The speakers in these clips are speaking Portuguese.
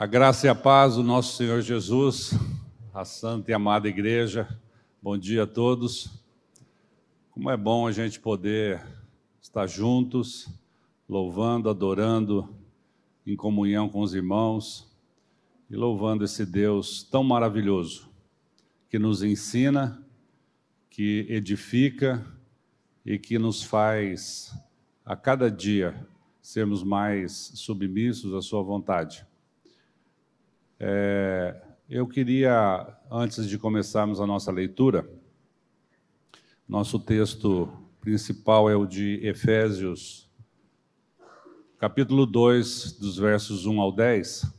A graça e a paz do nosso Senhor Jesus, a santa e amada igreja, bom dia a todos. Como é bom a gente poder estar juntos, louvando, adorando, em comunhão com os irmãos e louvando esse Deus tão maravilhoso, que nos ensina, que edifica e que nos faz a cada dia sermos mais submissos à Sua vontade. É, eu queria, antes de começarmos a nossa leitura, nosso texto principal é o de Efésios, capítulo 2, dos versos 1 ao 10.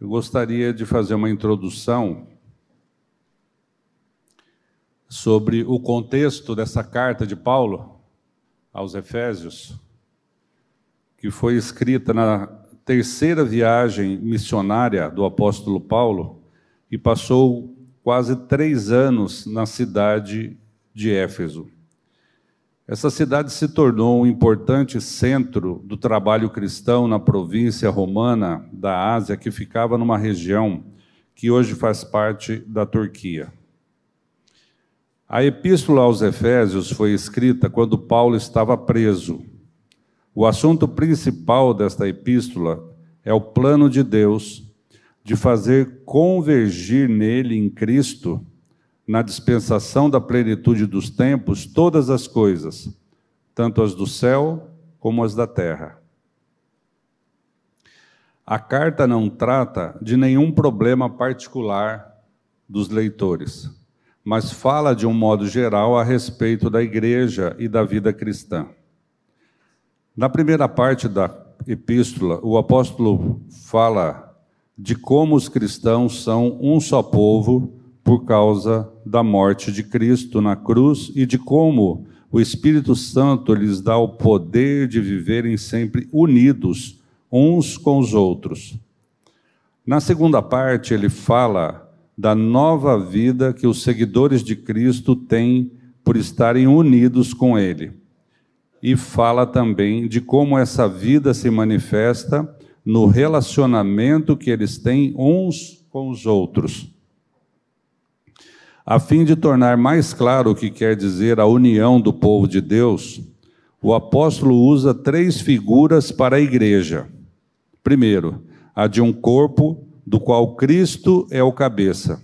Eu gostaria de fazer uma introdução sobre o contexto dessa carta de Paulo aos Efésios, que foi escrita na terceira viagem missionária do apóstolo Paulo e passou quase três anos na cidade de Éfeso. Essa cidade se tornou um importante centro do trabalho cristão na província romana da Ásia, que ficava numa região que hoje faz parte da Turquia. A epístola aos Efésios foi escrita quando Paulo estava preso o assunto principal desta epístola é o plano de Deus de fazer convergir nele, em Cristo, na dispensação da plenitude dos tempos, todas as coisas, tanto as do céu como as da terra. A carta não trata de nenhum problema particular dos leitores, mas fala de um modo geral a respeito da igreja e da vida cristã. Na primeira parte da epístola, o apóstolo fala de como os cristãos são um só povo por causa da morte de Cristo na cruz e de como o Espírito Santo lhes dá o poder de viverem sempre unidos uns com os outros. Na segunda parte, ele fala da nova vida que os seguidores de Cristo têm por estarem unidos com Ele e fala também de como essa vida se manifesta no relacionamento que eles têm uns com os outros. A fim de tornar mais claro o que quer dizer a união do povo de Deus, o apóstolo usa três figuras para a igreja. Primeiro, a de um corpo do qual Cristo é o cabeça,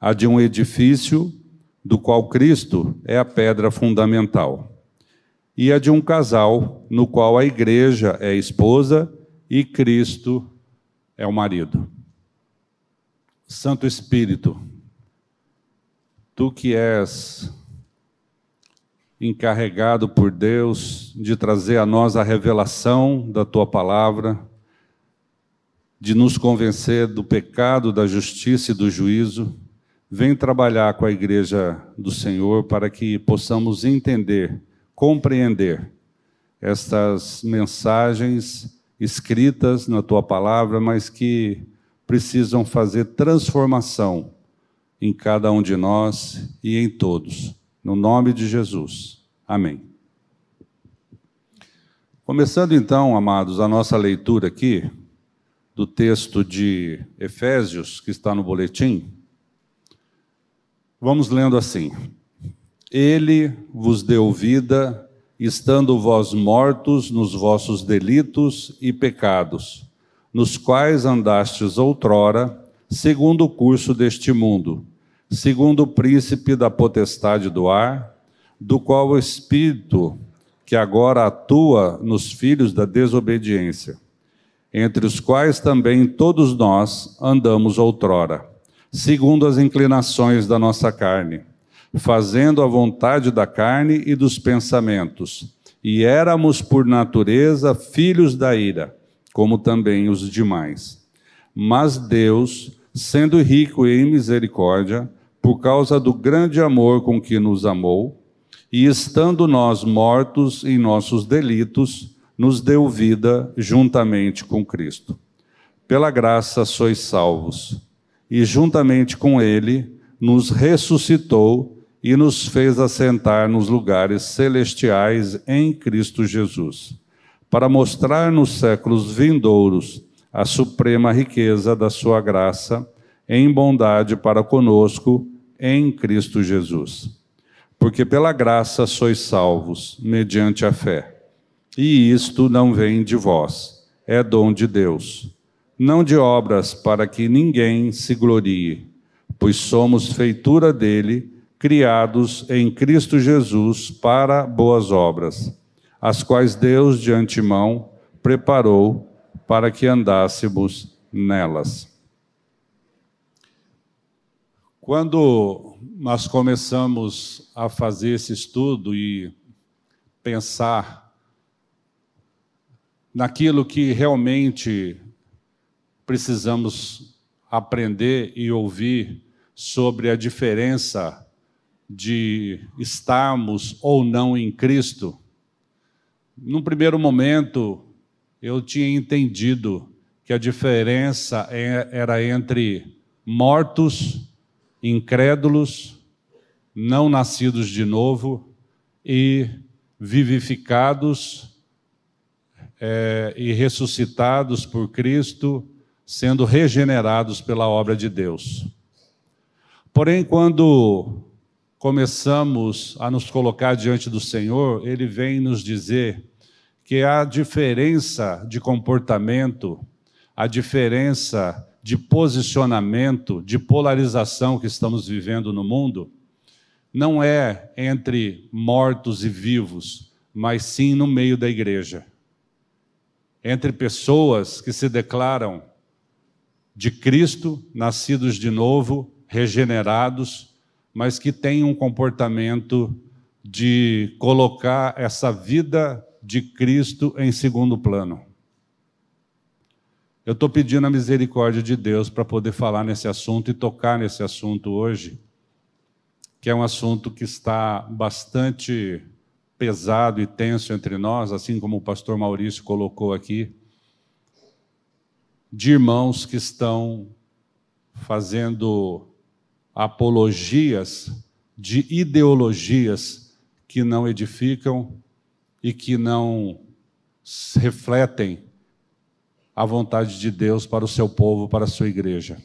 a de um edifício do qual Cristo é a pedra fundamental e a de um casal no qual a igreja é esposa e Cristo é o marido. Santo Espírito, tu que és encarregado por Deus de trazer a nós a revelação da tua palavra, de nos convencer do pecado, da justiça e do juízo, vem trabalhar com a igreja do Senhor para que possamos entender compreender estas mensagens escritas na tua palavra, mas que precisam fazer transformação em cada um de nós e em todos. No nome de Jesus. Amém. Começando então, amados, a nossa leitura aqui do texto de Efésios, que está no boletim, vamos lendo assim. Ele vos deu vida, estando vós mortos nos vossos delitos e pecados, nos quais andastes outrora, segundo o curso deste mundo, segundo o príncipe da potestade do ar, do qual o Espírito que agora atua nos filhos da desobediência, entre os quais também todos nós andamos outrora, segundo as inclinações da nossa carne fazendo a vontade da carne e dos pensamentos. E éramos, por natureza, filhos da ira, como também os demais. Mas Deus, sendo rico em misericórdia, por causa do grande amor com que nos amou, e estando nós mortos em nossos delitos, nos deu vida juntamente com Cristo. Pela graça sois salvos, e juntamente com Ele nos ressuscitou e nos fez assentar nos lugares celestiais em Cristo Jesus, para mostrar nos séculos vindouros a suprema riqueza da sua graça em bondade para conosco em Cristo Jesus. Porque pela graça sois salvos, mediante a fé. E isto não vem de vós, é dom de Deus. Não de obras para que ninguém se glorie, pois somos feitura dele, criados em Cristo Jesus para boas obras, as quais Deus de antemão preparou para que andássemos nelas. Quando nós começamos a fazer esse estudo e pensar naquilo que realmente precisamos aprender e ouvir sobre a diferença de estarmos ou não em Cristo, num primeiro momento eu tinha entendido que a diferença é, era entre mortos incrédulos, não nascidos de novo e vivificados é, e ressuscitados por Cristo, sendo regenerados pela obra de Deus. Porém, quando começamos a nos colocar diante do Senhor, Ele vem nos dizer que a diferença de comportamento, a diferença de posicionamento, de polarização que estamos vivendo no mundo, não é entre mortos e vivos, mas sim no meio da igreja. Entre pessoas que se declaram de Cristo, nascidos de novo, regenerados, mas que têm um comportamento de colocar essa vida de Cristo em segundo plano. Eu estou pedindo a misericórdia de Deus para poder falar nesse assunto e tocar nesse assunto hoje, que é um assunto que está bastante pesado e tenso entre nós, assim como o pastor Maurício colocou aqui, de irmãos que estão fazendo apologias de ideologias que não edificam e que não refletem a vontade de Deus para o seu povo, para a sua igreja.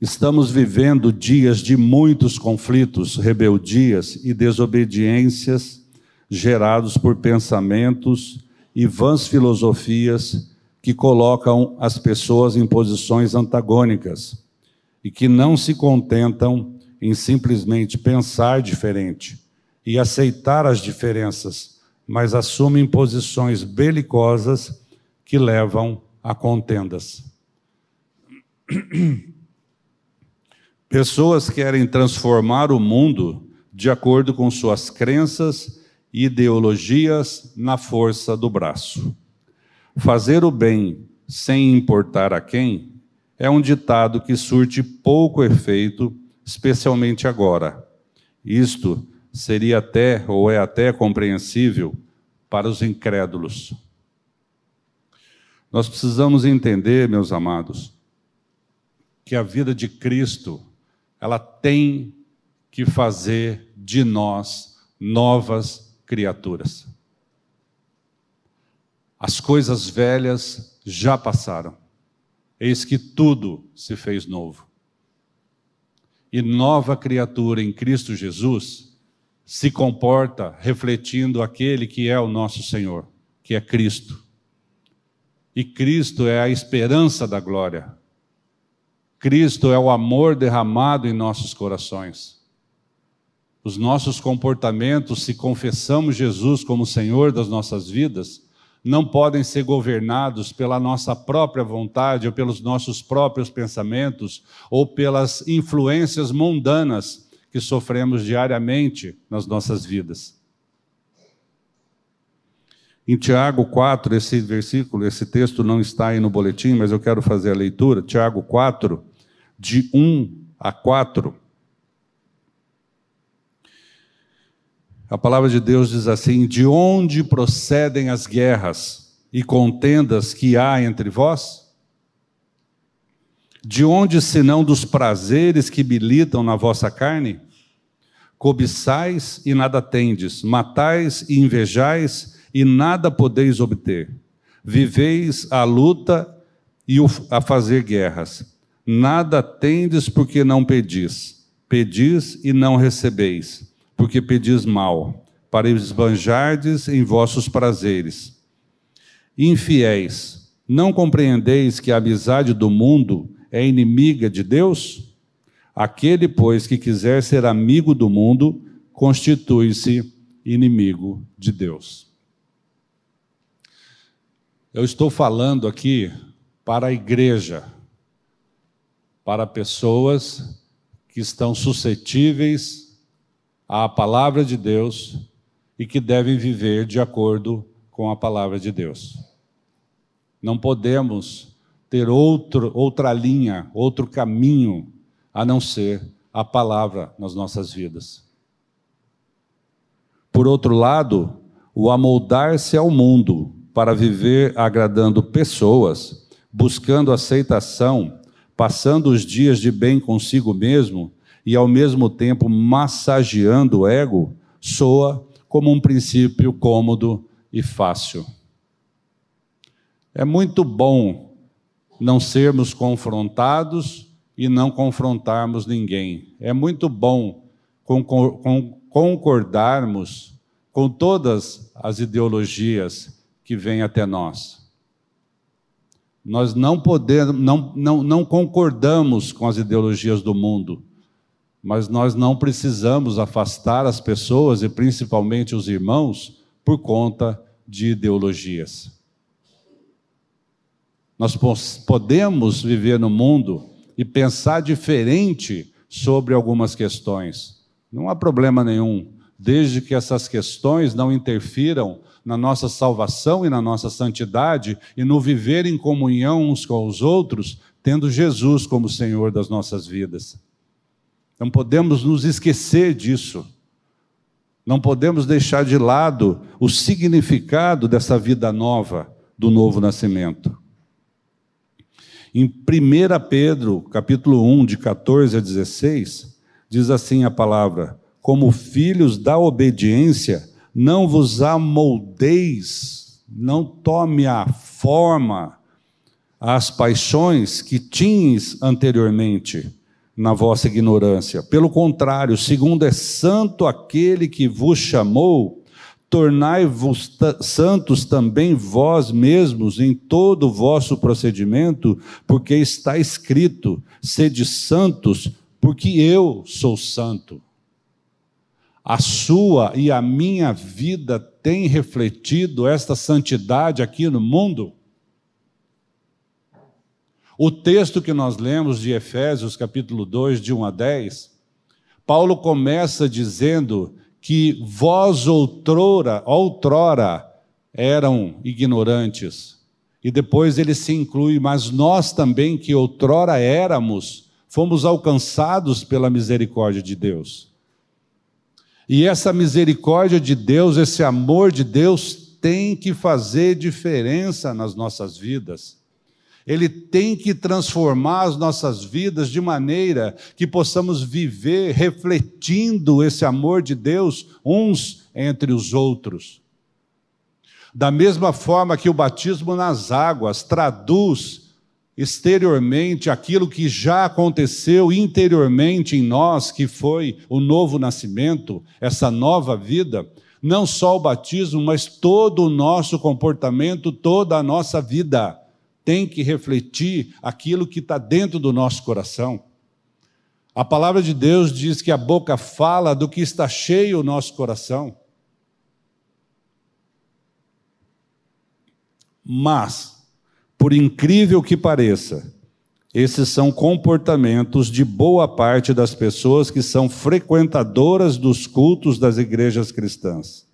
Estamos vivendo dias de muitos conflitos, rebeldias e desobediências gerados por pensamentos e vãs filosofias que colocam as pessoas em posições antagônicas e que não se contentam em simplesmente pensar diferente e aceitar as diferenças, mas assumem posições belicosas que levam a contendas. Pessoas querem transformar o mundo de acordo com suas crenças e ideologias na força do braço. Fazer o bem sem importar a quem é um ditado que surte pouco efeito, especialmente agora. Isto seria até, ou é até compreensível para os incrédulos. Nós precisamos entender, meus amados, que a vida de Cristo, ela tem que fazer de nós novas criaturas. As coisas velhas já passaram. Eis que tudo se fez novo. E nova criatura em Cristo Jesus se comporta refletindo aquele que é o nosso Senhor, que é Cristo. E Cristo é a esperança da glória. Cristo é o amor derramado em nossos corações. Os nossos comportamentos, se confessamos Jesus como Senhor das nossas vidas, não podem ser governados pela nossa própria vontade ou pelos nossos próprios pensamentos ou pelas influências mundanas que sofremos diariamente nas nossas vidas. Em Tiago 4, esse versículo, esse texto não está aí no boletim, mas eu quero fazer a leitura. Tiago 4, de 1 a 4. A palavra de Deus diz assim: De onde procedem as guerras e contendas que há entre vós? De onde senão dos prazeres que militam na vossa carne? Cobiçais e nada tendes, matais e invejais e nada podeis obter. Viveis a luta e a fazer guerras. Nada tendes porque não pedis. Pedis e não recebeis, porque pedis mal, para esbanjardes em vossos prazeres. Infiéis, não compreendeis que a amizade do mundo é inimiga de Deus? Aquele, pois, que quiser ser amigo do mundo, constitui-se inimigo de Deus. Eu estou falando aqui para a igreja, para pessoas que estão suscetíveis à palavra de Deus e que devem viver de acordo com a palavra de Deus. Não podemos ter outro, outra linha, outro caminho a não ser a palavra nas nossas vidas. Por outro lado, o amoldar-se ao mundo para viver agradando pessoas, buscando aceitação, passando os dias de bem consigo mesmo e ao mesmo tempo massageando o ego, soa como um princípio cômodo e fácil. É muito bom não sermos confrontados e não confrontarmos ninguém. É muito bom concordarmos com todas as ideologias que vêm até nós. Nós não podemos, não, não, não concordamos com as ideologias do mundo, mas nós não precisamos afastar as pessoas e principalmente os irmãos por conta de ideologias. Nós podemos viver no mundo e pensar diferente sobre algumas questões. Não há problema nenhum, desde que essas questões não interfiram na nossa salvação e na nossa santidade e no viver em comunhão uns com os outros, tendo Jesus como Senhor das nossas vidas. Não podemos nos esquecer disso. Não podemos deixar de lado o significado dessa vida nova, do novo nascimento. Em 1 Pedro, capítulo 1, de 14 a 16, diz assim a palavra: Como filhos da obediência, não vos amoldeis, não tome a forma, as paixões que tinhas anteriormente na vossa ignorância. Pelo contrário, segundo é santo aquele que vos chamou, tornai-vos santos também vós mesmos em todo o vosso procedimento, porque está escrito: sede santos, porque eu sou santo. A sua e a minha vida tem refletido esta santidade aqui no mundo? O texto que nós lemos de Efésios, capítulo 2, de 1 a 10, Paulo começa dizendo que vós outrora, outrora eram ignorantes. E depois ele se inclui, mas nós também que outrora éramos, fomos alcançados pela misericórdia de Deus. E essa misericórdia de Deus, esse amor de Deus tem que fazer diferença nas nossas vidas. Ele tem que transformar as nossas vidas de maneira que possamos viver refletindo esse amor de Deus uns entre os outros. Da mesma forma que o batismo nas águas traduz exteriormente aquilo que já aconteceu interiormente em nós, que foi o novo nascimento, essa nova vida, não só o batismo, mas todo o nosso comportamento, toda a nossa vida tem que refletir aquilo que está dentro do nosso coração. A palavra de Deus diz que a boca fala do que está cheio o nosso coração. Mas, por incrível que pareça, esses são comportamentos de boa parte das pessoas que são frequentadoras dos cultos das igrejas cristãs.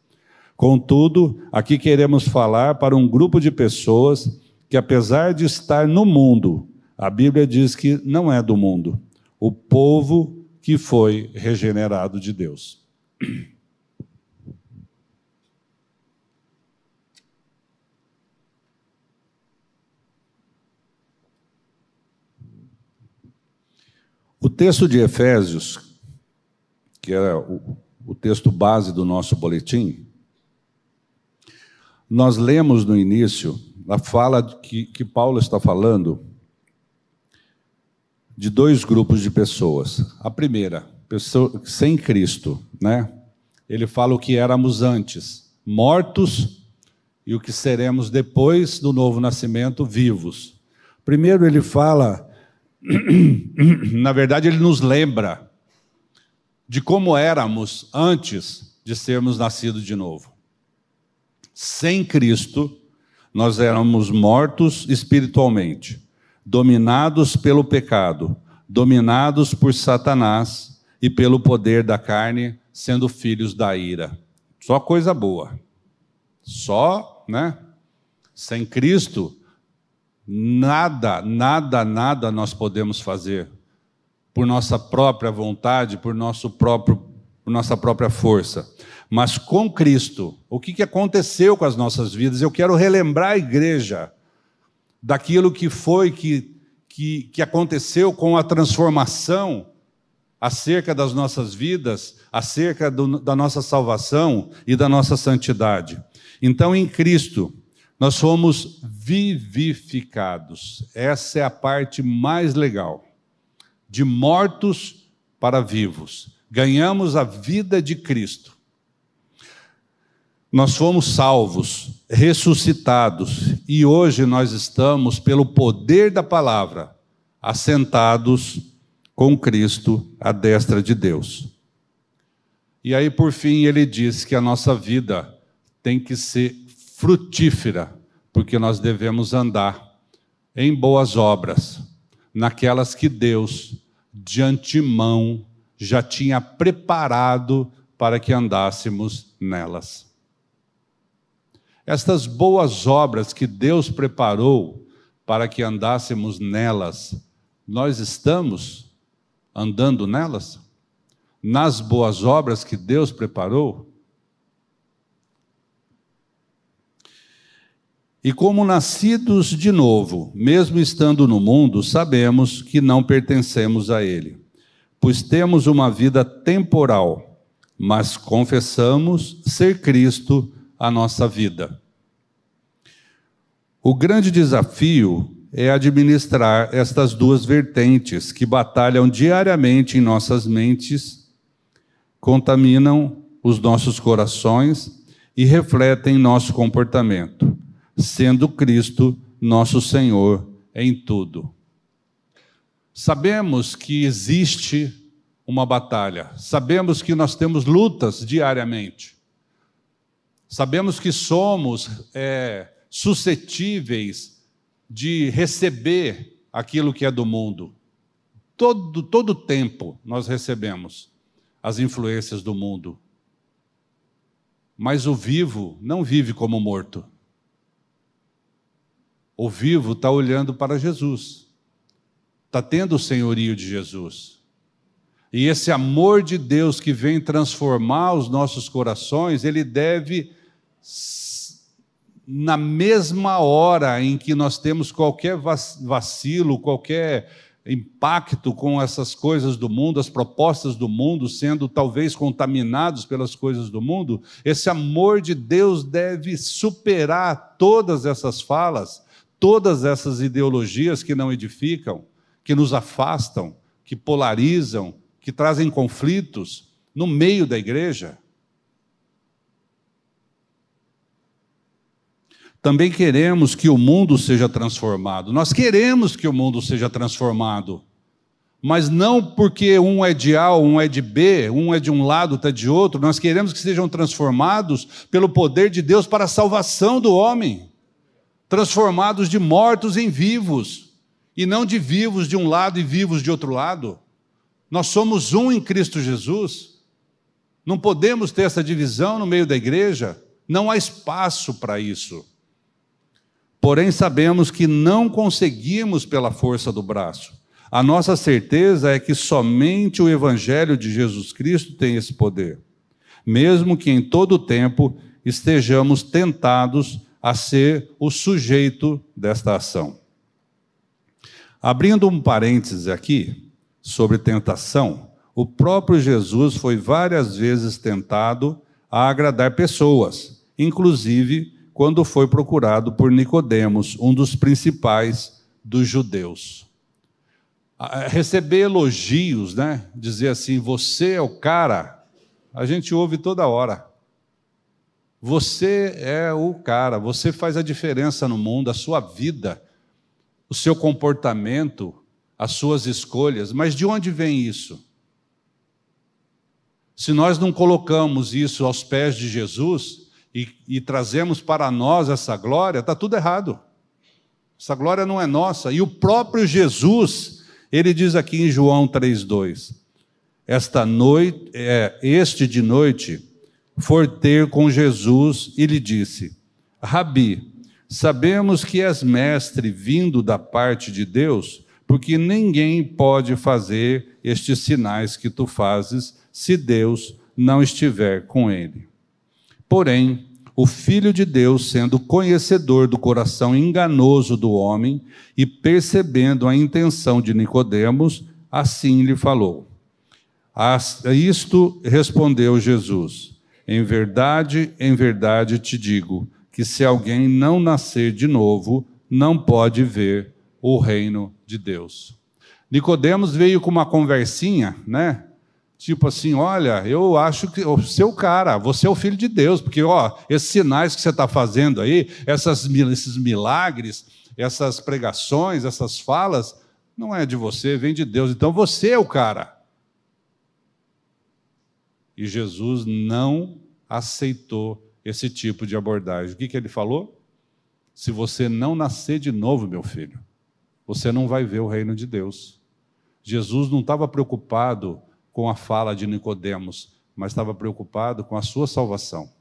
Contudo, aqui queremos falar para um grupo de pessoas que apesar de estar no mundo, a Bíblia diz que não é do mundo, o povo que foi regenerado de Deus. O texto de Efésios, que o, o texto base do nosso boletim, nós lemos no início a fala que, que Paulo está falando de dois grupos de pessoas. A primeira, pessoa sem Cristo, né? Ele fala o que éramos antes, mortos, e o que seremos depois do novo nascimento, vivos. Primeiro ele fala, na verdade ele nos lembra de como éramos antes de sermos nascidos de novo. Sem Cristo, nós éramos mortos espiritualmente dominados pelo pecado, dominados por Satanás e pelo poder da carne, sendo filhos da ira. Só coisa boa. Só, né? Sem Cristo, nada, nada, nada nós podemos fazer por nossa própria vontade, por nosso próprio, por nossa própria força. Mas com Cristo, o que, aconteceu com as nossas vidas? Eu quero relembrar a igreja daquilo que foi, que, que, que aconteceu com a transformação acerca das nossas vidas, acerca do, da nossa salvação e da nossa santidade. Então, em Cristo, nós fomos vivificados. Essa é a parte mais legal. De mortos para vivos. Ganhamos a vida de Cristo. Nós fomos salvos, ressuscitados, e hoje nós estamos, pelo poder da palavra, assentados com Cristo à destra de Deus. E aí, por fim, ele diz que a nossa vida tem que ser frutífera, porque nós devemos andar em boas obras, naquelas que Deus, de antemão, já tinha preparado para que andássemos nelas. Estas boas obras que Deus preparou para que andássemos nelas, nós estamos andando nelas? Nas boas obras que Deus preparou? E como nascidos de novo, mesmo estando no mundo, sabemos que não pertencemos a Ele, pois temos uma vida temporal, mas confessamos ser Cristo a nossa vida. O grande desafio é administrar estas duas vertentes que batalham diariamente em nossas mentes, contaminam os nossos corações e refletem nosso comportamento, sendo Cristo nosso Senhor em tudo. Sabemos que existe uma batalha, sabemos que nós temos lutas diariamente. Sabemos que somos é, suscetíveis de receber aquilo que é do mundo. Todo, todo tempo nós recebemos as influências do mundo. Mas o vivo não vive como morto. O vivo está olhando para Jesus, está tendo o senhorio de Jesus. E esse amor de Deus que vem transformar os nossos corações, ele deve na mesma hora em que nós temos qualquer vacilo, qualquer impacto com essas coisas do mundo, as propostas do mundo, sendo talvez contaminados pelas coisas do mundo, esse amor de Deus deve superar todas essas falas, todas essas ideologias que não edificam, que nos afastam, que polarizam, que trazem conflitos no meio da igreja. Também queremos que o mundo seja transformado. Nós queremos que o mundo seja transformado. Mas não porque um é de A, um é de B, um é de um lado, está de outro. Nós queremos que sejam transformados pelo poder de Deus para a salvação do homem. Transformados de mortos em vivos. E não de vivos de um lado e vivos de outro lado. Nós somos um em Cristo Jesus. Não podemos ter essa divisão no meio da igreja. Não há espaço para isso. Porém, sabemos que não conseguimos pela força do braço. A nossa certeza é que somente o Evangelho de Jesus Cristo tem esse poder, mesmo que em todo o tempo estejamos tentados a ser o sujeito desta ação. Abrindo um parêntese aqui sobre tentação, o próprio Jesus foi várias vezes tentado a agradar pessoas, inclusive quando foi procurado por Nicodemos, um dos principais dos judeus. Receber elogios, né? Dizer assim, você é o cara, a gente ouve toda hora. Você é o cara, você faz a diferença no mundo, a sua vida, o seu comportamento, as suas escolhas. Mas de onde vem isso? Se nós não colocamos isso aos pés de Jesus e, e trazemos para nós essa glória, está tudo errado. Essa glória não é nossa. E o próprio Jesus, ele diz aqui em João 3,2: Esta noite, é, este de noite, for ter com Jesus e lhe disse: Rabi, sabemos que és mestre vindo da parte de Deus, porque ninguém pode fazer estes sinais que tu fazes se Deus não estiver com ele. Porém, o Filho de Deus, sendo conhecedor do coração enganoso do homem e percebendo a intenção de Nicodemos, assim lhe falou. A isto respondeu Jesus: Em verdade, em verdade te digo que se alguém não nascer de novo, não pode ver o reino de Deus. Nicodemos veio com uma conversinha, né? Tipo assim, olha, eu acho que o cara, você é o filho de Deus, porque ó, esses sinais que você está fazendo aí, essas, esses milagres, essas pregações, essas falas, não é de você, vem de Deus. Então você é o cara. E Jesus não aceitou esse tipo de abordagem. O que, que ele falou? Se você não nascer de novo, meu filho, você não vai ver o reino de Deus. Jesus não estava preocupado com a fala de Nicodemos, mas estava preocupado com a sua salvação.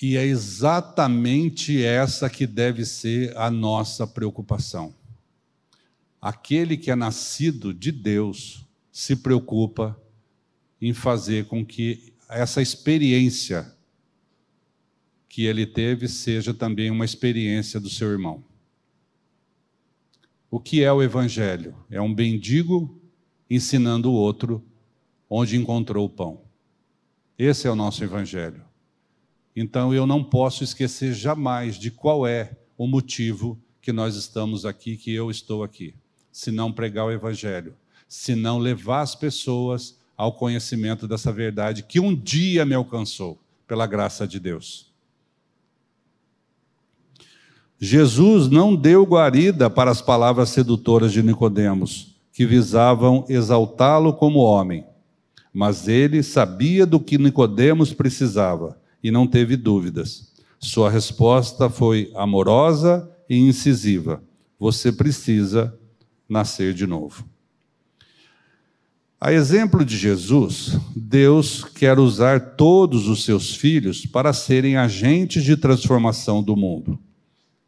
E é exatamente essa que deve ser a nossa preocupação. Aquele que é nascido de Deus se preocupa em fazer com que essa experiência que ele teve seja também uma experiência do seu irmão. O que é o Evangelho? É um mendigo ensinando o outro onde encontrou o pão. Esse é o nosso Evangelho. Então eu não posso esquecer jamais de qual é o motivo que nós estamos aqui, que eu estou aqui. Se não pregar o Evangelho, se não levar as pessoas ao conhecimento dessa verdade que um dia me alcançou, pela graça de Deus. Jesus não deu guarida para as palavras sedutoras de Nicodemos, que visavam exaltá-lo como homem. Mas ele sabia do que Nicodemos precisava e não teve dúvidas. Sua resposta foi amorosa e incisiva: Você precisa nascer de novo. A exemplo de Jesus, Deus quer usar todos os seus filhos para serem agentes de transformação do mundo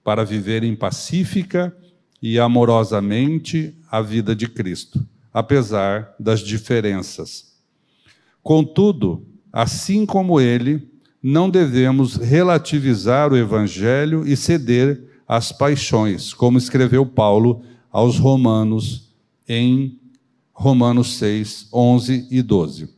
para viverem pacífica e amorosamente a vida de Cristo, apesar das diferenças. Contudo, assim como ele, não devemos relativizar o Evangelho e ceder às paixões, como escreveu Paulo aos Romanos em Romanos 6, 11 e 12.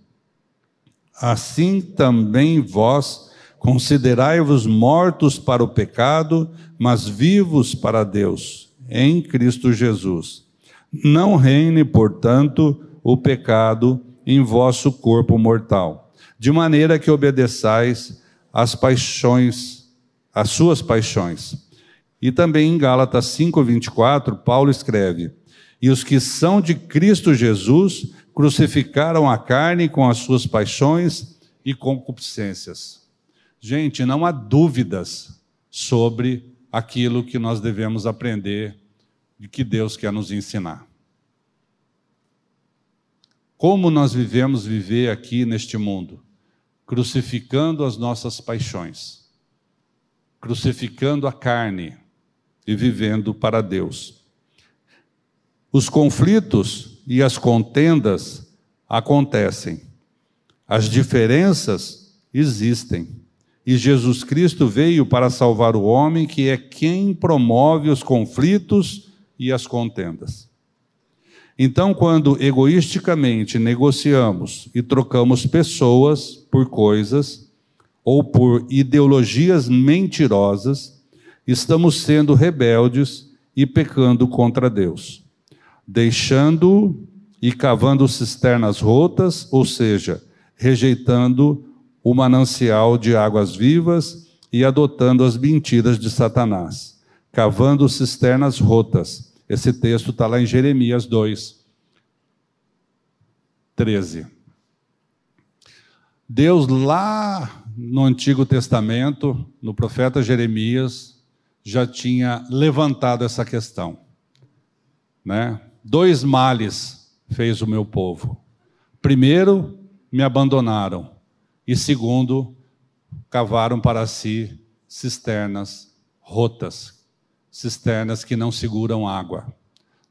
Assim também vós considerai-vos mortos para o pecado mas vivos para Deus, em Cristo Jesus. Não reine, portanto, o pecado em vosso corpo mortal, de maneira que obedeçais às paixões, às suas paixões. E também em Gálatas 5:24, Paulo escreve: "E os que são de Cristo Jesus crucificaram a carne com as suas paixões e concupiscências." Gente, não há dúvidas sobre aquilo que nós devemos aprender e que Deus quer nos ensinar. Como nós vivemos viver aqui neste mundo? Crucificando as nossas paixões, crucificando a carne e vivendo para Deus. Os conflitos e as contendas acontecem, as diferenças existem. E Jesus Cristo veio para salvar o homem, que é quem promove os conflitos e as contendas. Então, quando egoisticamente negociamos e trocamos pessoas por coisas, ou por ideologias mentirosas, estamos sendo rebeldes e pecando contra Deus, deixando e cavando cisternas rotas, ou seja, rejeitando o manancial de águas vivas e adotando as mentiras de Satanás, cavando cisternas rotas. Esse texto está lá em Jeremias 2, 13. Deus, lá no Antigo Testamento, no profeta Jeremias, já tinha levantado essa questão. Né? Dois males fez o meu povo. Primeiro, me abandonaram. E segundo, cavaram para si cisternas rotas, cisternas que não seguram água.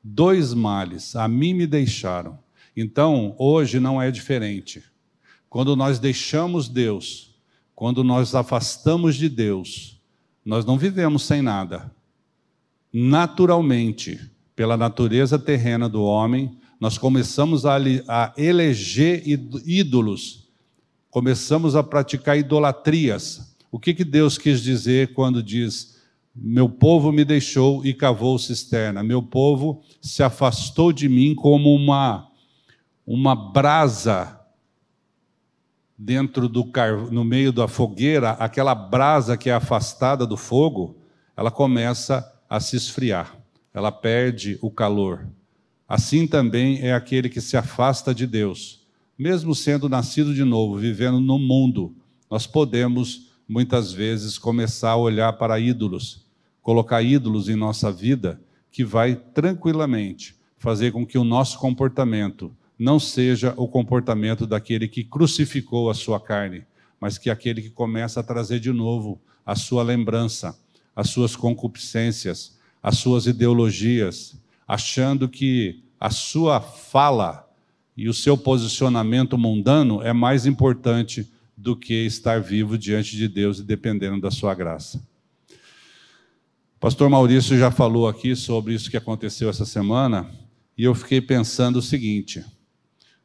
Dois males a mim me deixaram. Então, hoje não é diferente. Quando nós deixamos Deus, quando nós afastamos de Deus, nós não vivemos sem nada. Naturalmente, pela natureza terrena do homem, nós começamos a, a eleger ídolos, começamos a praticar idolatrias. O que, que Deus quis dizer quando diz: Meu povo me deixou e cavou cisterna, meu povo se afastou de mim como uma, uma brasa dentro do no meio da fogueira, aquela brasa que é afastada do fogo, ela começa a se esfriar, ela perde o calor. Assim também é aquele que se afasta de Deus. Mesmo sendo nascido de novo, vivendo no mundo, nós podemos muitas vezes começar a olhar para ídolos, colocar ídolos em nossa vida, que vai tranquilamente fazer com que o nosso comportamento não seja o comportamento daquele que crucificou a sua carne, mas que aquele que começa a trazer de novo a sua lembrança, as suas concupiscências, as suas ideologias, achando que a sua fala e o seu posicionamento mundano é mais importante do que estar vivo diante de Deus e dependendo da sua graça. pastor Maurício já falou aqui sobre isso que aconteceu essa semana, e eu fiquei pensando o seguinte: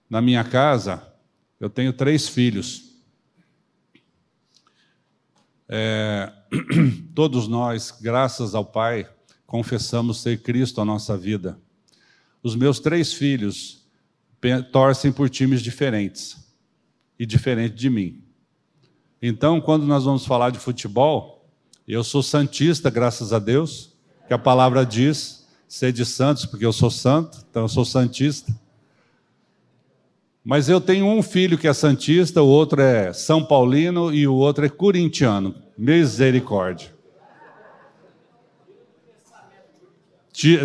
na minha casa, eu tenho três filhos. É, todos nós, graças ao Pai, confessamos ser Cristo a nossa vida. Os meus três filhos torcem por times diferentes e diferente de mim. Então, quando nós vamos falar de futebol, eu sou santista, graças a Deus, que a palavra diz ser de santos, porque eu sou santo, então eu sou santista. Mas eu tenho um filho que é santista, o outro é São Paulino e o outro é corintiano. Misericórdia.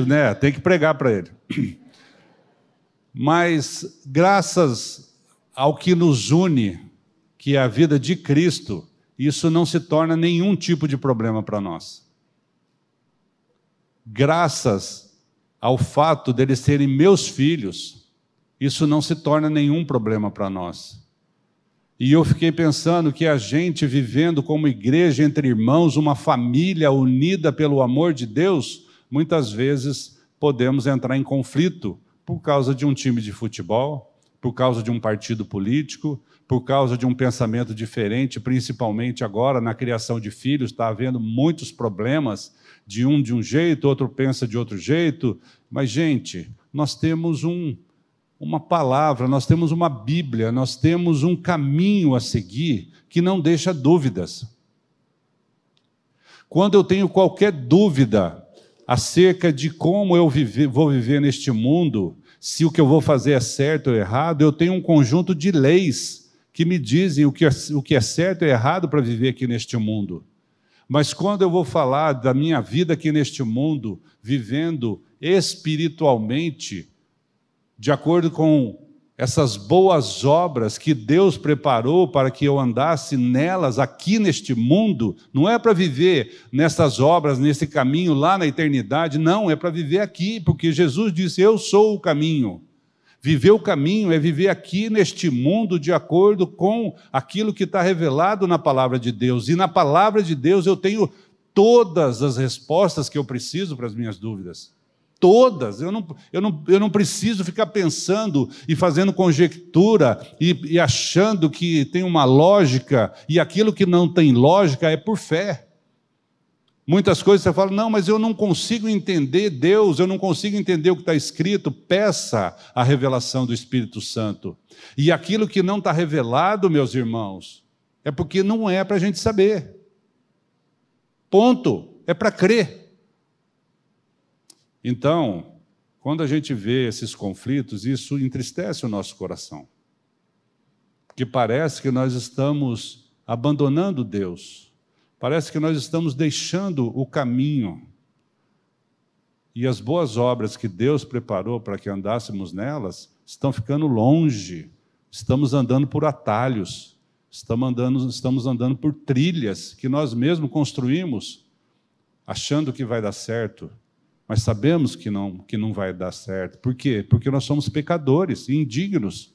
Né, tem que pregar para ele. Mas, graças ao que nos une, que é a vida de Cristo, isso não se torna nenhum tipo de problema para nós. Graças ao fato deles serem meus filhos, isso não se torna nenhum problema para nós. E eu fiquei pensando que a gente vivendo como igreja entre irmãos, uma família unida pelo amor de Deus, muitas vezes podemos entrar em conflito por causa de um time de futebol, por causa de um partido político, por causa de um pensamento diferente, principalmente agora na criação de filhos, está havendo muitos problemas, de um de um jeito, outro pensa de outro jeito. Mas, gente, nós temos um, uma palavra, nós temos uma Bíblia, nós temos um caminho a seguir que não deixa dúvidas. Quando eu tenho qualquer dúvida acerca de como eu viver, vou viver neste mundo, se o que eu vou fazer é certo ou errado, eu tenho um conjunto de leis que me dizem o que é, o que é certo e errado para viver aqui neste mundo. Mas quando eu vou falar da minha vida aqui neste mundo, vivendo espiritualmente, de acordo com essas boas obras que Deus preparou para que eu andasse nelas aqui neste mundo, não é para viver nessas obras, nesse caminho lá na eternidade, não, é para viver aqui, porque Jesus disse: Eu sou o caminho. Viver o caminho é viver aqui neste mundo de acordo com aquilo que está revelado na palavra de Deus. E na palavra de Deus eu tenho todas as respostas que eu preciso para as minhas dúvidas todas. Eu não, eu não, eu não preciso ficar pensando e fazendo conjectura e, e achando que tem uma lógica e aquilo que não tem lógica é por fé. Muitas coisas você fala, não, mas eu não consigo entender Deus, eu não consigo entender o que está escrito. Peça a revelação do Espírito Santo. E aquilo que não está revelado, meus irmãos, é porque não é para a gente saber. Ponto. É para crer. Então, quando a gente vê esses conflitos, isso entristece o nosso coração. Porque parece que nós estamos abandonando Deus Parece que nós estamos deixando o caminho e as boas obras que Deus preparou para que andássemos nelas estão ficando longe. Estamos andando por atalhos, estamos andando, estamos andando por trilhas que nós mesmos construímos, achando que vai dar certo, mas sabemos que não, que não vai dar certo. Por quê? Porque nós somos pecadores e indignos.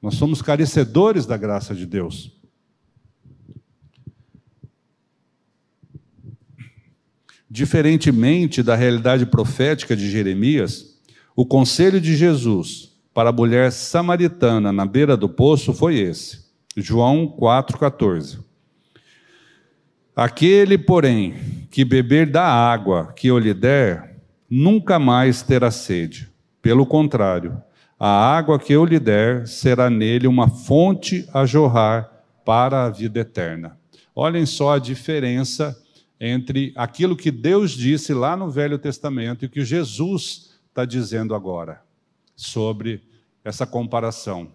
Nós somos carecedores da graça de Deus. Diferentemente da realidade profética de Jeremias, o conselho de Jesus para a mulher samaritana na beira do poço foi esse. João 4,14. Aquele, porém, que beber da água que eu lhe der, nunca mais terá sede. Pelo contrário, a água que eu lhe der será nele uma fonte a jorrar para a vida eterna. Olhem só a diferença entre aquilo que Deus disse lá no Velho Testamento e o que Jesus está dizendo agora, sobre essa comparação.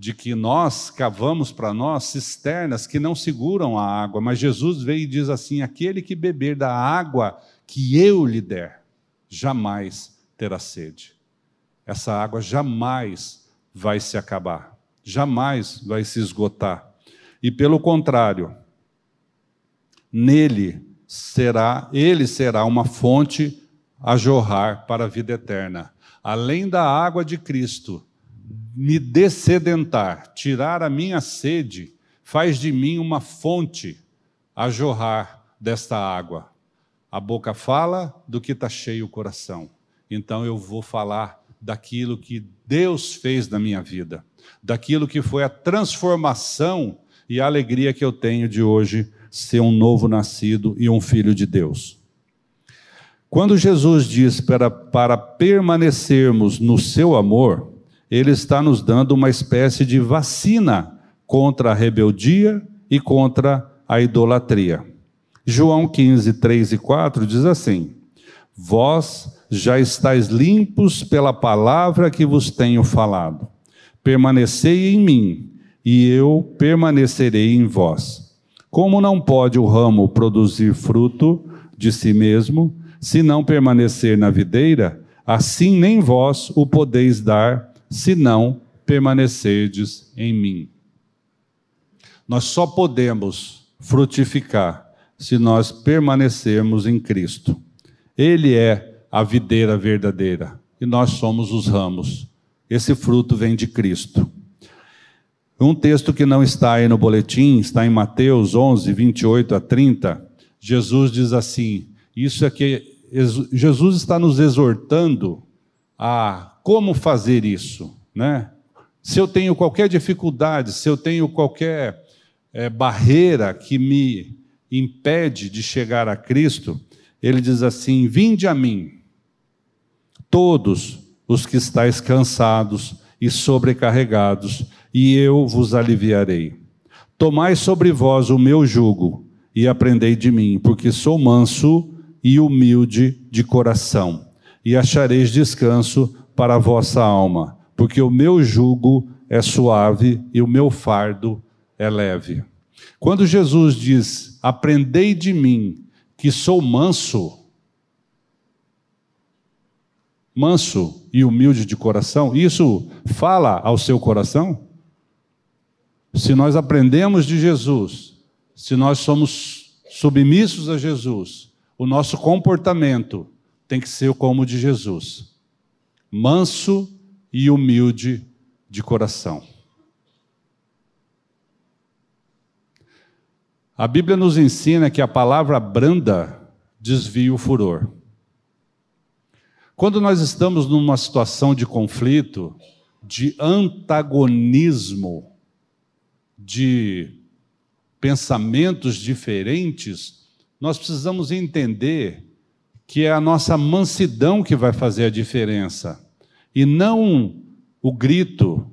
De que nós cavamos para nós cisternas que não seguram a água, mas Jesus veio e diz assim: aquele que beber da água que eu lhe der, jamais terá sede. Essa água jamais vai se acabar, jamais vai se esgotar. E pelo contrário, nele será, ele será uma fonte a jorrar para a vida eterna. Além da água de Cristo, me dessedentar, tirar a minha sede, faz de mim uma fonte a jorrar desta água. A boca fala do que está cheio o coração. Então eu vou falar daquilo que Deus fez na minha vida, daquilo que foi a transformação e a alegria que eu tenho de hoje ser um novo nascido e um filho de Deus. Quando Jesus diz para, para permanecermos no seu amor, ele está nos dando uma espécie de vacina contra a rebeldia e contra a idolatria. João 15, 3 e 4 diz assim: Vós já estáis limpos pela palavra que vos tenho falado. Permanecei em mim, e eu permanecerei em vós. Como não pode o ramo produzir fruto de si mesmo, se não permanecer na videira, assim nem vós o podeis dar, se não permanecerdes em mim. Nós só podemos frutificar se nós permanecermos em Cristo. Ele é a videira verdadeira e nós somos os ramos. Esse fruto vem de Cristo. Um texto que não está aí no boletim, está em Mateus 11, 28 a 30. Jesus diz assim: Isso é que Jesus está nos exortando a como fazer isso, né? Se eu tenho qualquer dificuldade, se eu tenho qualquer é, barreira que me impede de chegar a Cristo, ele diz assim: Vinde a mim, todos os que estáis cansados e sobrecarregados, e eu vos aliviarei. Tomai sobre vós o meu jugo e aprendei de mim, porque sou manso e humilde de coração, e achareis descanso para a vossa alma, porque o meu jugo é suave e o meu fardo é leve. Quando Jesus diz: Aprendei de mim, que sou manso, manso e humilde de coração, isso fala ao seu coração? Se nós aprendemos de Jesus, se nós somos submissos a Jesus, o nosso comportamento tem que ser como o de Jesus, manso e humilde de coração. A Bíblia nos ensina que a palavra branda desvia o furor. Quando nós estamos numa situação de conflito, de antagonismo, de pensamentos diferentes, nós precisamos entender que é a nossa mansidão que vai fazer a diferença, e não o grito,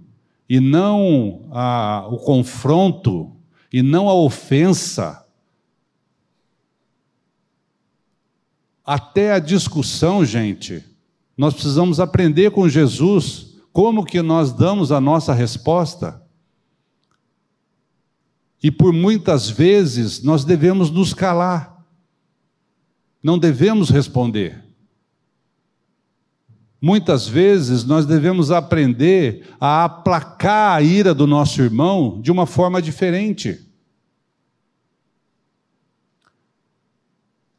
e não a, o confronto, e não a ofensa. Até a discussão, gente, nós precisamos aprender com Jesus como que nós damos a nossa resposta. E por muitas vezes nós devemos nos calar, não devemos responder. Muitas vezes nós devemos aprender a aplacar a ira do nosso irmão de uma forma diferente.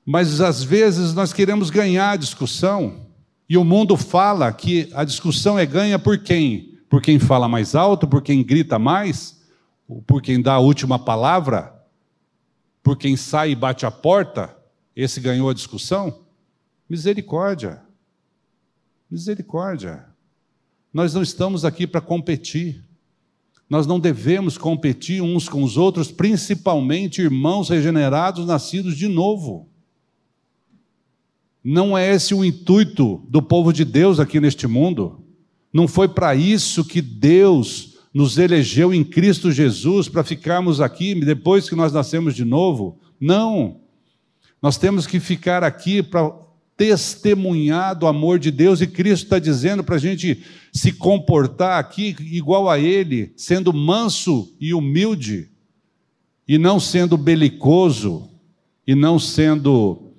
Mas às vezes nós queremos ganhar a discussão, e o mundo fala que a discussão é ganha por quem? Por quem fala mais alto, por quem grita mais? por quem dá a última palavra, por quem sai e bate a porta, esse ganhou a discussão? Misericórdia. Misericórdia. Nós não estamos aqui para competir. Nós não devemos competir uns com os outros, principalmente irmãos regenerados, nascidos de novo. Não é esse o intuito do povo de Deus aqui neste mundo. Não foi para isso que Deus nos elegeu em Cristo Jesus para ficarmos aqui depois que nós nascemos de novo. Não. Nós temos que ficar aqui para testemunhar do amor de Deus, e Cristo está dizendo para a gente se comportar aqui igual a Ele, sendo manso e humilde, e não sendo belicoso, e não sendo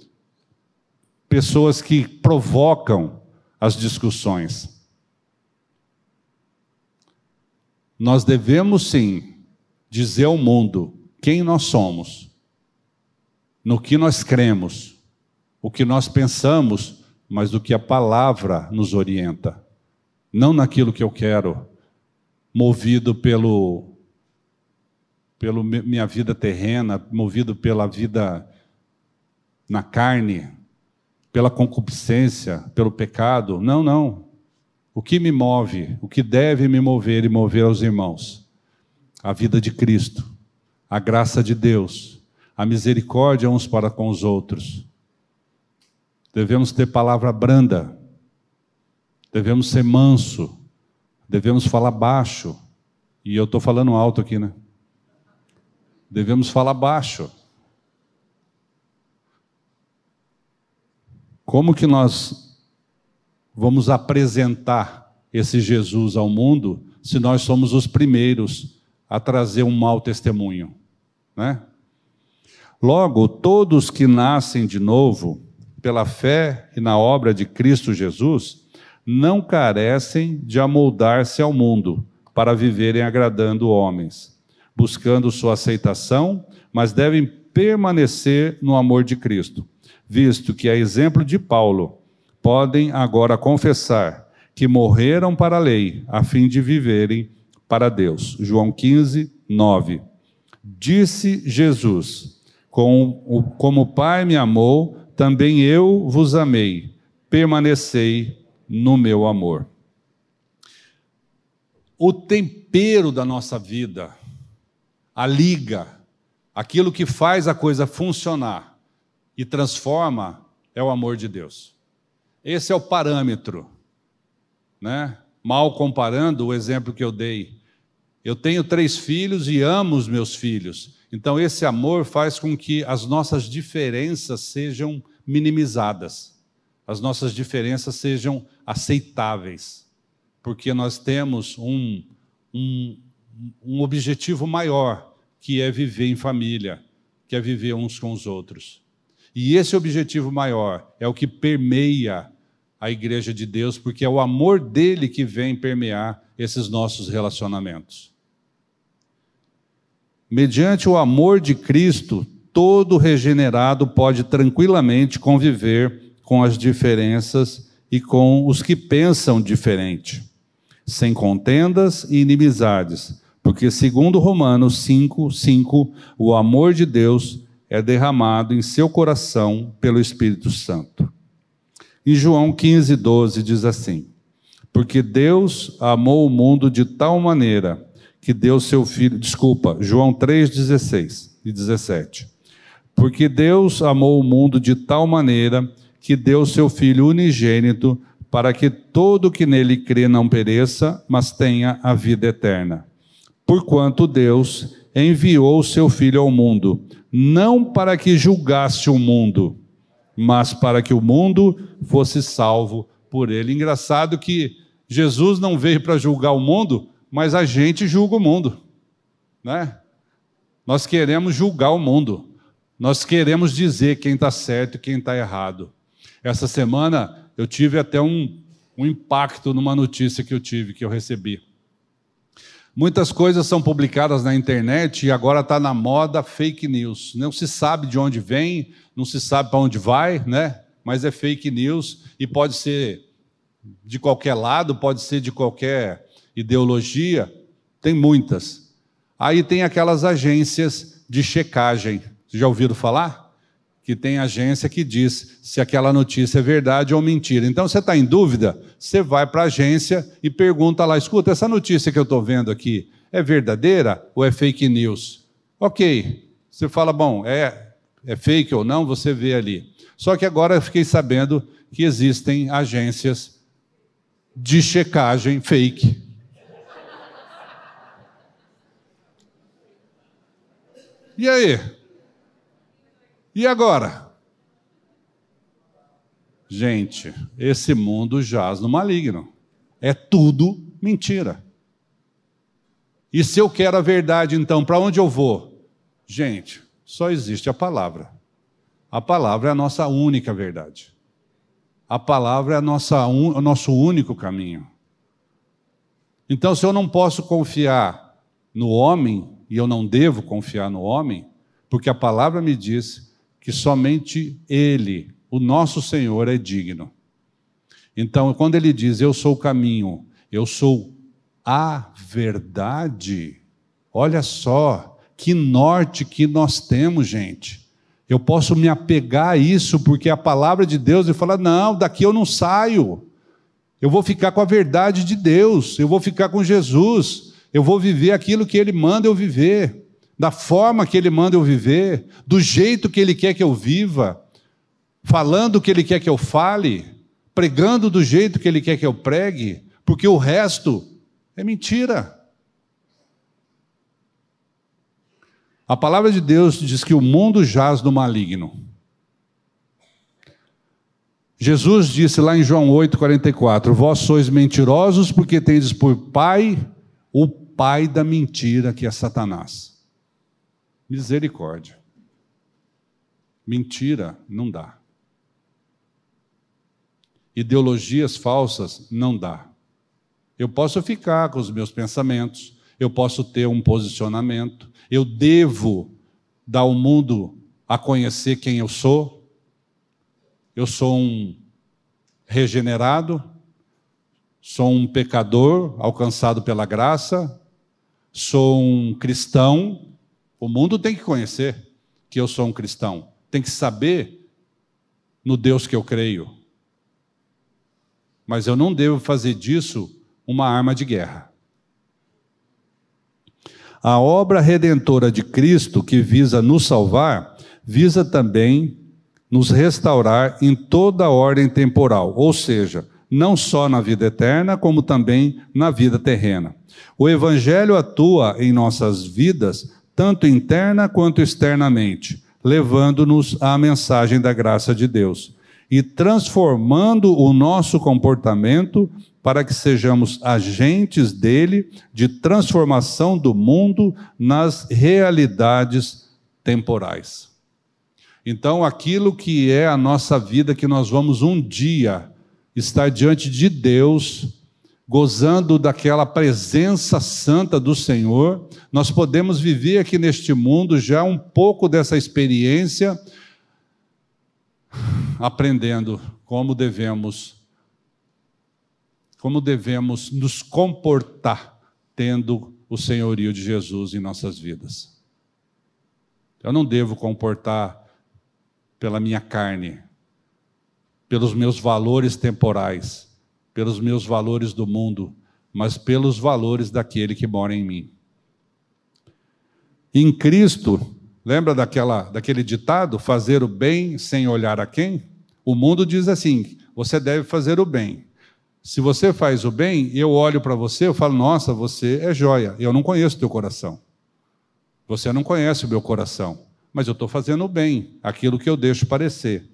pessoas que provocam as discussões. nós devemos sim dizer ao mundo quem nós somos, no que nós cremos, o que nós pensamos, mas do que a palavra nos orienta, não naquilo que eu quero, movido pelo pelo minha vida terrena, movido pela vida na carne, pela concupiscência, pelo pecado. Não, não. O que me move, o que deve me mover e mover aos irmãos? A vida de Cristo, a graça de Deus, a misericórdia uns para com os outros. Devemos ter palavra branda, devemos ser manso, devemos falar baixo. E eu estou falando alto aqui, né? Devemos falar baixo. Como que nós vamos apresentar esse Jesus ao mundo se nós somos os primeiros a trazer um mau testemunho, né? Logo, todos que nascem de novo pela fé e na obra de Cristo Jesus não carecem de amoldar-se ao mundo para viverem agradando homens, buscando sua aceitação, mas devem permanecer no amor de Cristo, visto que, a exemplo de Paulo, podem agora confessar que morreram para a lei, a fim de viverem para Deus. João 15, 9. Disse Jesus: Como o Pai me amou, também eu vos amei. Permanecei no meu amor. O tempero da nossa vida, a liga, aquilo que faz a coisa funcionar e transforma, é o amor de Deus. Esse é o parâmetro. Né? Mal comparando o exemplo que eu dei. Eu tenho três filhos e amo os meus filhos. Então, esse amor faz com que as nossas diferenças sejam minimizadas, as nossas diferenças sejam aceitáveis, porque nós temos um, um, um objetivo maior, que é viver em família, que é viver uns com os outros. E esse objetivo maior é o que permeia a igreja de Deus, porque é o amor dele que vem permear esses nossos relacionamentos. Mediante o amor de Cristo, todo regenerado pode tranquilamente conviver com as diferenças e com os que pensam diferente, sem contendas e inimizades, porque, segundo Romanos 5, 5, o amor de Deus é derramado em seu coração pelo Espírito Santo. E João 15, 12 diz assim: Porque Deus amou o mundo de tal maneira que deu seu filho. Desculpa, João 3, 16 e 17. Porque Deus amou o mundo de tal maneira que deu seu filho unigênito para que todo que nele crê não pereça, mas tenha a vida eterna. Porquanto Deus enviou seu filho ao mundo, não para que julgasse o mundo, mas para que o mundo fosse salvo por ele. Engraçado que Jesus não veio para julgar o mundo, mas a gente julga o mundo, né? Nós queremos julgar o mundo. Nós queremos dizer quem está certo e quem está errado. Essa semana eu tive até um, um impacto numa notícia que eu tive, que eu recebi. Muitas coisas são publicadas na internet e agora está na moda fake news. Não se sabe de onde vem, não se sabe para onde vai, né? Mas é fake news e pode ser de qualquer lado, pode ser de qualquer ideologia, tem muitas. Aí tem aquelas agências de checagem. Vocês já ouviram falar? Que tem agência que diz se aquela notícia é verdade ou mentira. Então você está em dúvida, você vai para a agência e pergunta lá: escuta, essa notícia que eu estou vendo aqui é verdadeira ou é fake news? Ok. Você fala, bom, é, é fake ou não, você vê ali. Só que agora eu fiquei sabendo que existem agências de checagem fake. E aí? E agora? Gente, esse mundo jaz no maligno. É tudo mentira. E se eu quero a verdade, então, para onde eu vou? Gente, só existe a palavra. A palavra é a nossa única verdade. A palavra é a nossa, o nosso único caminho. Então, se eu não posso confiar no homem, e eu não devo confiar no homem, porque a palavra me diz que somente Ele, o nosso Senhor, é digno. Então, quando Ele diz, Eu sou o caminho, eu sou a verdade, olha só, que norte que nós temos, gente. Eu posso me apegar a isso, porque a palavra de Deus e falar: não, daqui eu não saio. Eu vou ficar com a verdade de Deus, eu vou ficar com Jesus. Eu vou viver aquilo que Ele manda eu viver, da forma que Ele manda eu viver, do jeito que Ele quer que eu viva, falando o que Ele quer que eu fale, pregando do jeito que Ele quer que eu pregue, porque o resto é mentira. A palavra de Deus diz que o mundo jaz no maligno. Jesus disse lá em João 8,44: Vós sois mentirosos porque tendes por pai o pai da mentira que é Satanás. Misericórdia. Mentira não dá. Ideologias falsas não dá. Eu posso ficar com os meus pensamentos, eu posso ter um posicionamento, eu devo dar ao mundo a conhecer quem eu sou. Eu sou um regenerado, Sou um pecador alcançado pela graça, sou um cristão. O mundo tem que conhecer que eu sou um cristão, tem que saber no Deus que eu creio. Mas eu não devo fazer disso uma arma de guerra. A obra redentora de Cristo, que visa nos salvar, visa também nos restaurar em toda a ordem temporal, ou seja, não só na vida eterna, como também na vida terrena. O Evangelho atua em nossas vidas, tanto interna quanto externamente, levando-nos à mensagem da graça de Deus e transformando o nosso comportamento para que sejamos agentes dele de transformação do mundo nas realidades temporais. Então, aquilo que é a nossa vida, que nós vamos um dia estar diante de Deus, gozando daquela presença santa do Senhor, nós podemos viver aqui neste mundo já um pouco dessa experiência, aprendendo como devemos como devemos nos comportar tendo o senhorio de Jesus em nossas vidas. Eu não devo comportar pela minha carne, pelos meus valores temporais, pelos meus valores do mundo, mas pelos valores daquele que mora em mim. Em Cristo, lembra daquela, daquele ditado, fazer o bem sem olhar a quem? O mundo diz assim: você deve fazer o bem. Se você faz o bem, eu olho para você, eu falo, nossa, você é joia. Eu não conheço o teu coração. Você não conhece o meu coração. Mas eu estou fazendo o bem, aquilo que eu deixo parecer.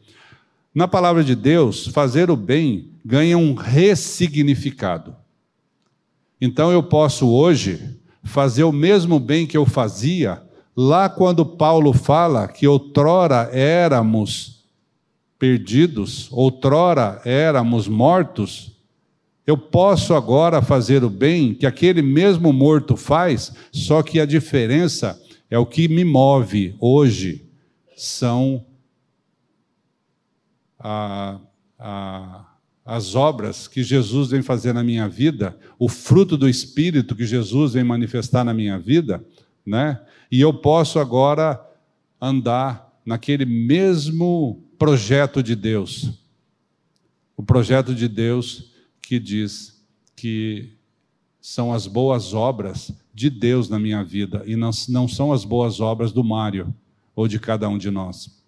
Na palavra de Deus, fazer o bem ganha um ressignificado. Então eu posso hoje fazer o mesmo bem que eu fazia lá quando Paulo fala que outrora éramos perdidos, outrora éramos mortos. Eu posso agora fazer o bem que aquele mesmo morto faz, só que a diferença é o que me move hoje são a, a as obras que Jesus vem fazer na minha vida, o fruto do Espírito que Jesus vem manifestar na minha vida, né? E eu posso agora andar naquele mesmo projeto de Deus. O projeto de Deus que diz que são as boas obras de Deus na minha vida e não, não são as boas obras do Mário ou de cada um de nós.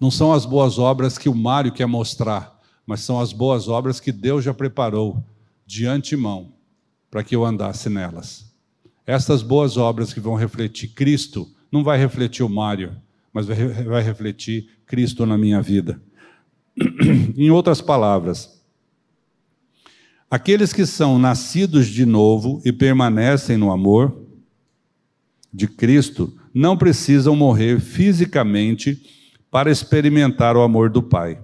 Não são as boas obras que o Mário quer mostrar mas são as boas obras que Deus já preparou de antemão para que eu andasse nelas. Essas boas obras que vão refletir Cristo, não vai refletir o Mário, mas vai refletir Cristo na minha vida. em outras palavras, aqueles que são nascidos de novo e permanecem no amor de Cristo não precisam morrer fisicamente para experimentar o amor do Pai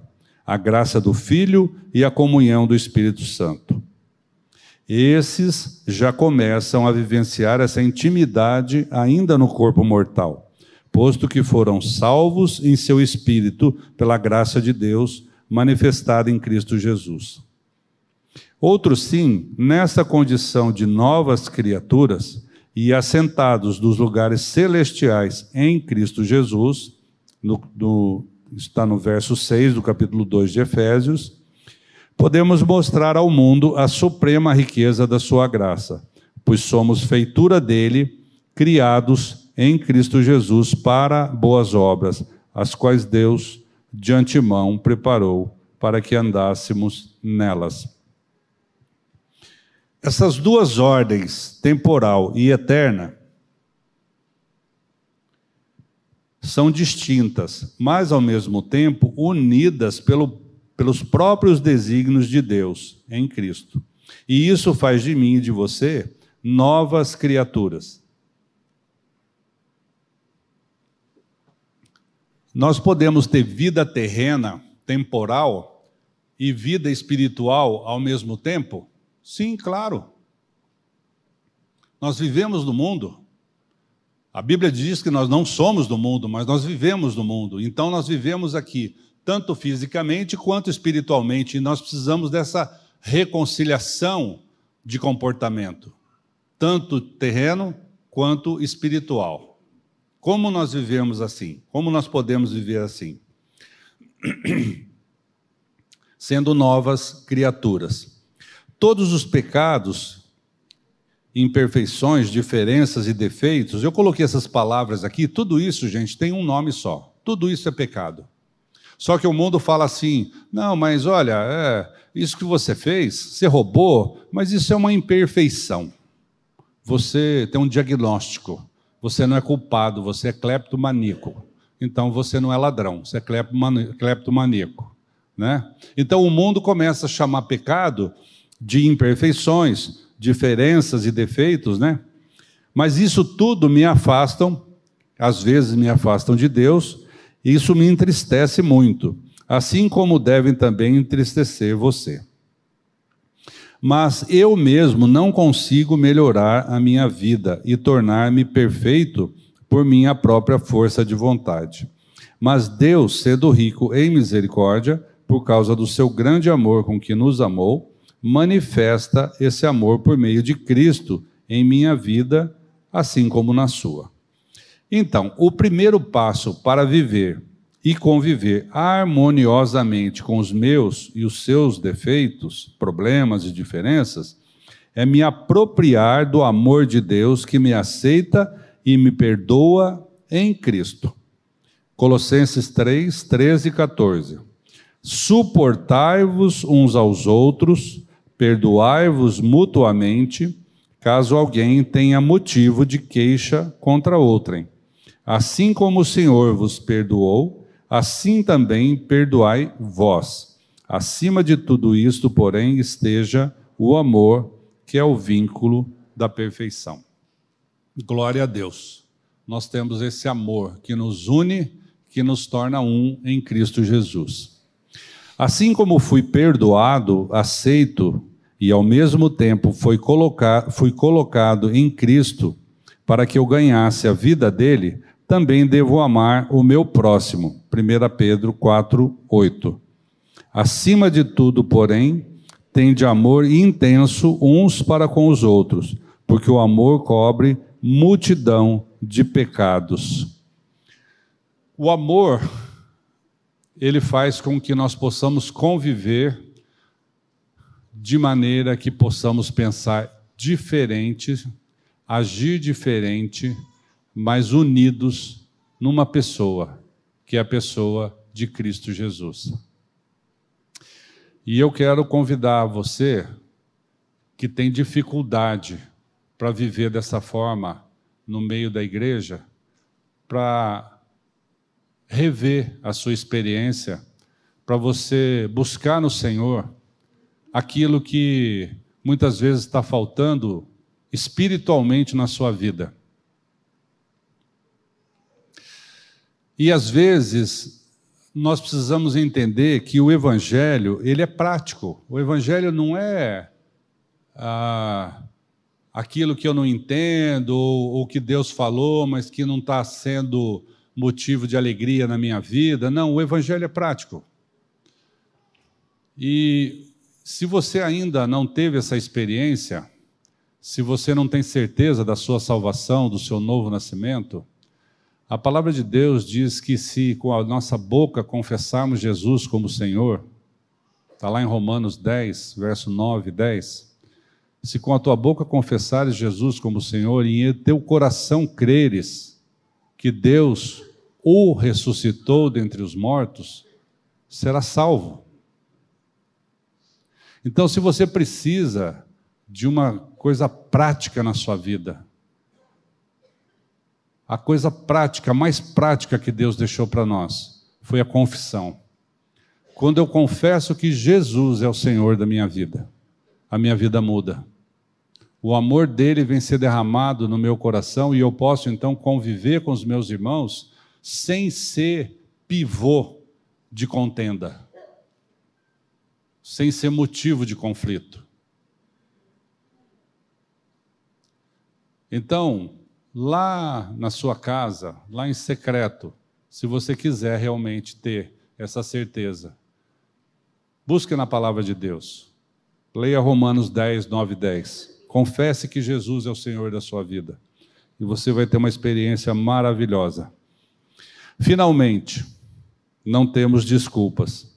a graça do Filho e a comunhão do Espírito Santo. Esses já começam a vivenciar essa intimidade ainda no corpo mortal, posto que foram salvos em seu espírito pela graça de Deus manifestada em Cristo Jesus. Outros, sim, nessa condição de novas criaturas e assentados dos lugares celestiais em Cristo Jesus, no, no está no verso 6 do capítulo 2 de Efésios, podemos mostrar ao mundo a suprema riqueza da sua graça, pois somos feitura dele, criados em Cristo Jesus para boas obras, as quais Deus de antemão preparou para que andássemos nelas. Essas duas ordens, temporal e eterna, são distintas, mas ao mesmo tempo unidas pelo, pelos próprios desígnios de Deus em Cristo. E isso faz de mim e de você novas criaturas. Nós podemos ter vida terrena, temporal, e vida espiritual ao mesmo tempo? Sim, claro. Nós vivemos no mundo, a Bíblia diz que nós não somos do mundo, mas nós vivemos no mundo. Então nós vivemos aqui, tanto fisicamente quanto espiritualmente, e nós precisamos dessa reconciliação de comportamento, tanto terreno quanto espiritual. Como nós vivemos assim? Como nós podemos viver assim? Sendo novas criaturas. Todos os pecados imperfeições, diferenças e defeitos. Eu coloquei essas palavras aqui, tudo isso, gente, tem um nome só. Tudo isso é pecado. Só que o mundo fala assim: não, mas olha, é, isso que você fez, você roubou, mas isso é uma imperfeição. Você tem um diagnóstico. Você não é culpado, você é cleptomaníaco. Então você não é ladrão, você é cleptomaníaco. Né? Então o mundo começa a chamar pecado de imperfeições, diferenças e defeitos, né? Mas isso tudo me afastam, às vezes me afastam de Deus, e isso me entristece muito, assim como devem também entristecer você. Mas eu mesmo não consigo melhorar a minha vida e tornar-me perfeito por minha própria força de vontade. Mas Deus, sendo rico em misericórdia, por causa do seu grande amor com que nos amou, manifesta esse amor por meio de Cristo em minha vida, assim como na sua. Então, o primeiro passo para viver e conviver harmoniosamente com os meus e os seus defeitos, problemas e diferenças, é me apropriar do amor de Deus que me aceita e me perdoa em Cristo. Colossenses 3, 13 e 14. Suportai-vos uns aos outros, perdoai-vos mutuamente, caso alguém tenha motivo de queixa contra outrem. Assim como o Senhor vos perdoou, assim também perdoai vós. Acima de tudo isto, porém, esteja o amor, que é o vínculo da perfeição. Glória a Deus. Nós temos esse amor que nos une, que nos torna um em Cristo Jesus. Assim como fui perdoado, aceito e ao mesmo tempo fui, colocar, fui colocado em Cristo para que eu ganhasse a vida dele, também devo amar o meu próximo. 1 Pedro 4, 8. Acima de tudo, porém, tende amor intenso uns para com os outros, porque o amor cobre multidão de pecados. O amor, ele faz com que nós possamos conviver de maneira que possamos pensar diferente, agir diferente, mas unidos numa pessoa, que é a pessoa de Cristo Jesus. E eu quero convidar você que tem dificuldade para viver dessa forma no meio da igreja, para rever a sua experiência, para você buscar no Senhor aquilo que muitas vezes está faltando espiritualmente na sua vida. E às vezes nós precisamos entender que o evangelho ele é prático. O evangelho não é ah, aquilo que eu não entendo ou, ou que Deus falou, mas que não está sendo motivo de alegria na minha vida. Não, o evangelho é prático. E se você ainda não teve essa experiência, se você não tem certeza da sua salvação, do seu novo nascimento, a palavra de Deus diz que se com a nossa boca confessarmos Jesus como Senhor, está lá em Romanos 10, verso 9 e 10, se com a tua boca confessares Jesus como Senhor e em teu coração creres que Deus o ressuscitou dentre os mortos, será salvo. Então, se você precisa de uma coisa prática na sua vida, a coisa prática, a mais prática que Deus deixou para nós foi a confissão. Quando eu confesso que Jesus é o Senhor da minha vida, a minha vida muda. O amor dele vem ser derramado no meu coração e eu posso então conviver com os meus irmãos sem ser pivô de contenda, sem ser motivo de conflito. Então, lá na sua casa, lá em secreto, se você quiser realmente ter essa certeza. Busque na palavra de Deus. Leia Romanos 10, 9 e 10. Confesse que Jesus é o Senhor da sua vida. E você vai ter uma experiência maravilhosa. Finalmente, não temos desculpas.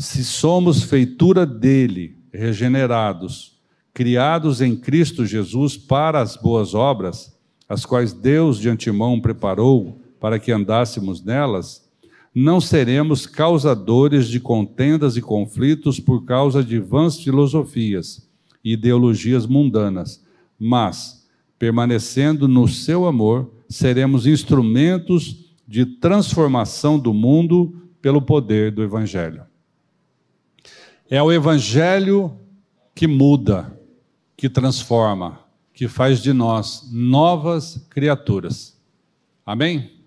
Se somos feitura dele, regenerados, criados em Cristo Jesus para as boas obras, as quais Deus de antemão preparou para que andássemos nelas, não seremos causadores de contendas e conflitos por causa de vãs filosofias e ideologias mundanas, mas, permanecendo no seu amor, seremos instrumentos de transformação do mundo pelo poder do Evangelho. É o Evangelho que muda, que transforma, que faz de nós novas criaturas. Amém?